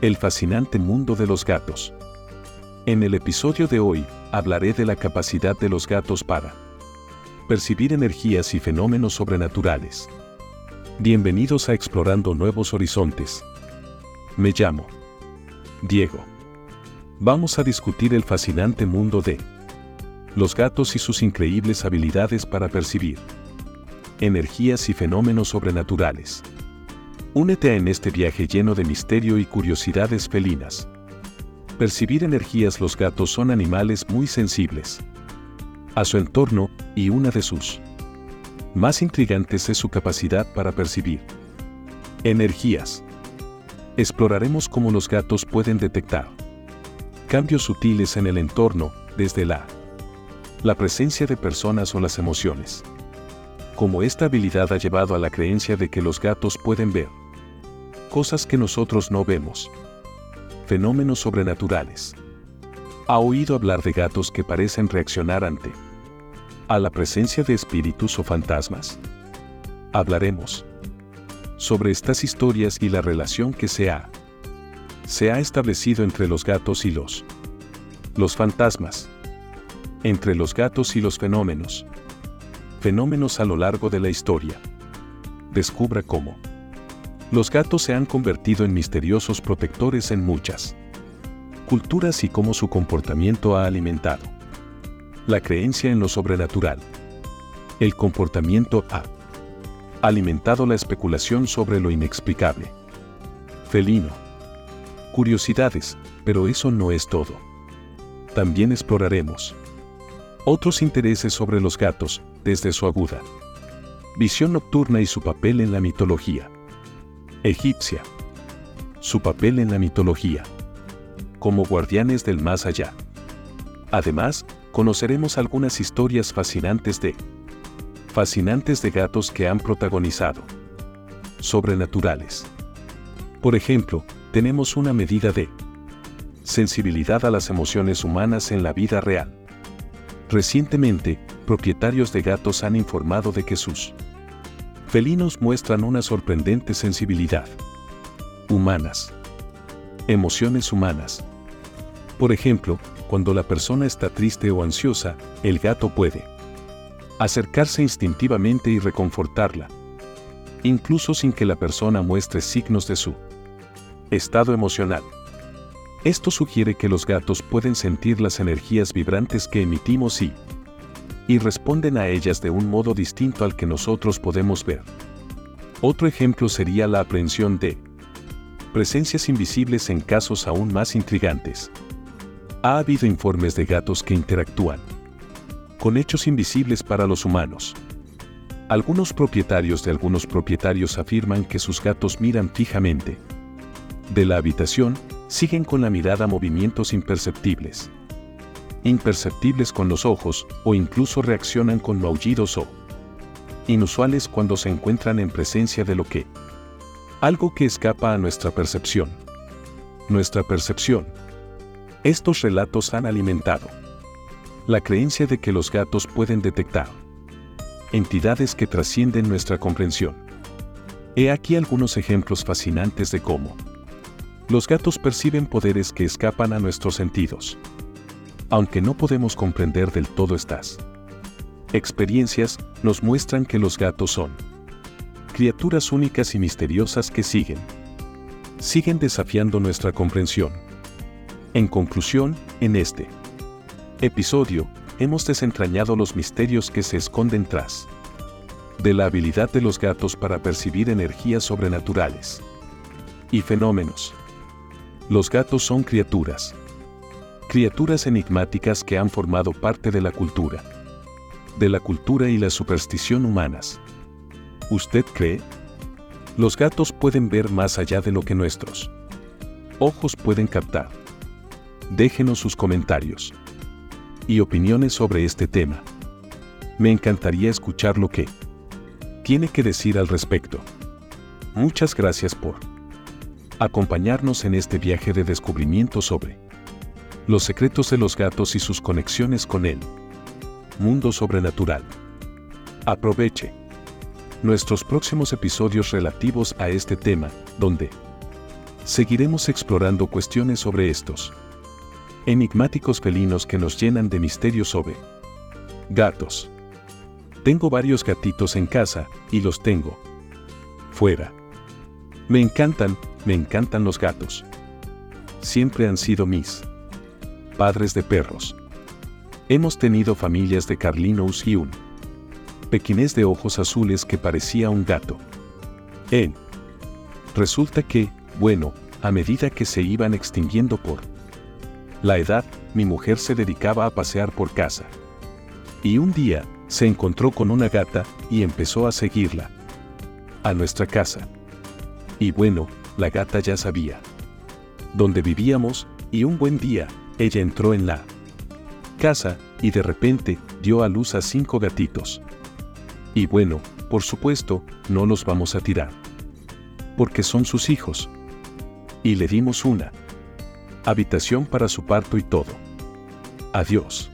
El fascinante mundo de los gatos. En el episodio de hoy, hablaré de la capacidad de los gatos para percibir energías y fenómenos sobrenaturales. Bienvenidos a Explorando Nuevos Horizontes. Me llamo Diego. Vamos a discutir el fascinante mundo de los gatos y sus increíbles habilidades para percibir energías y fenómenos sobrenaturales. Únete en este viaje lleno de misterio y curiosidades felinas. Percibir energías Los gatos son animales muy sensibles a su entorno y una de sus más intrigantes es su capacidad para percibir energías. Exploraremos cómo los gatos pueden detectar cambios sutiles en el entorno, desde la la presencia de personas o las emociones. Como esta habilidad ha llevado a la creencia de que los gatos pueden ver cosas que nosotros no vemos. Fenómenos sobrenaturales. ¿Ha oído hablar de gatos que parecen reaccionar ante a la presencia de espíritus o fantasmas? Hablaremos sobre estas historias y la relación que se ha se ha establecido entre los gatos y los los fantasmas. Entre los gatos y los fenómenos. Fenómenos a lo largo de la historia. Descubra cómo los gatos se han convertido en misteriosos protectores en muchas culturas y cómo su comportamiento ha alimentado la creencia en lo sobrenatural. El comportamiento ha alimentado la especulación sobre lo inexplicable. Felino. Curiosidades, pero eso no es todo. También exploraremos otros intereses sobre los gatos, desde su aguda visión nocturna y su papel en la mitología egipcia. Su papel en la mitología. Como guardianes del más allá. Además, conoceremos algunas historias fascinantes de fascinantes de gatos que han protagonizado sobrenaturales. Por ejemplo, tenemos una medida de sensibilidad a las emociones humanas en la vida real. Recientemente, propietarios de gatos han informado de que sus felinos muestran una sorprendente sensibilidad. Humanas. Emociones humanas. Por ejemplo, cuando la persona está triste o ansiosa, el gato puede acercarse instintivamente y reconfortarla, incluso sin que la persona muestre signos de su estado emocional. Esto sugiere que los gatos pueden sentir las energías vibrantes que emitimos y y responden a ellas de un modo distinto al que nosotros podemos ver. Otro ejemplo sería la aprehensión de presencias invisibles en casos aún más intrigantes. Ha habido informes de gatos que interactúan con hechos invisibles para los humanos. Algunos propietarios de algunos propietarios afirman que sus gatos miran fijamente de la habitación, siguen con la mirada movimientos imperceptibles imperceptibles con los ojos o incluso reaccionan con maullidos o inusuales cuando se encuentran en presencia de lo que algo que escapa a nuestra percepción. Nuestra percepción. Estos relatos han alimentado la creencia de que los gatos pueden detectar entidades que trascienden nuestra comprensión. He aquí algunos ejemplos fascinantes de cómo los gatos perciben poderes que escapan a nuestros sentidos aunque no podemos comprender del todo estas experiencias, nos muestran que los gatos son criaturas únicas y misteriosas que siguen, siguen desafiando nuestra comprensión. En conclusión, en este episodio, hemos desentrañado los misterios que se esconden tras de la habilidad de los gatos para percibir energías sobrenaturales y fenómenos. Los gatos son criaturas criaturas enigmáticas que han formado parte de la cultura, de la cultura y la superstición humanas. ¿Usted cree? Los gatos pueden ver más allá de lo que nuestros ojos pueden captar. Déjenos sus comentarios y opiniones sobre este tema. Me encantaría escuchar lo que tiene que decir al respecto. Muchas gracias por acompañarnos en este viaje de descubrimiento sobre los secretos de los gatos y sus conexiones con él. Mundo sobrenatural. Aproveche nuestros próximos episodios relativos a este tema, donde seguiremos explorando cuestiones sobre estos enigmáticos felinos que nos llenan de misterios sobre gatos. Tengo varios gatitos en casa y los tengo fuera. Me encantan, me encantan los gatos. Siempre han sido mis padres de perros. Hemos tenido familias de Carlinous y un pequinés de ojos azules que parecía un gato. En resulta que, bueno, a medida que se iban extinguiendo por la edad, mi mujer se dedicaba a pasear por casa. Y un día, se encontró con una gata y empezó a seguirla. A nuestra casa. Y bueno, la gata ya sabía. Dónde vivíamos, y un buen día, ella entró en la casa, y de repente, dio a luz a cinco gatitos. Y bueno, por supuesto, no los vamos a tirar. Porque son sus hijos. Y le dimos una habitación para su parto y todo. Adiós.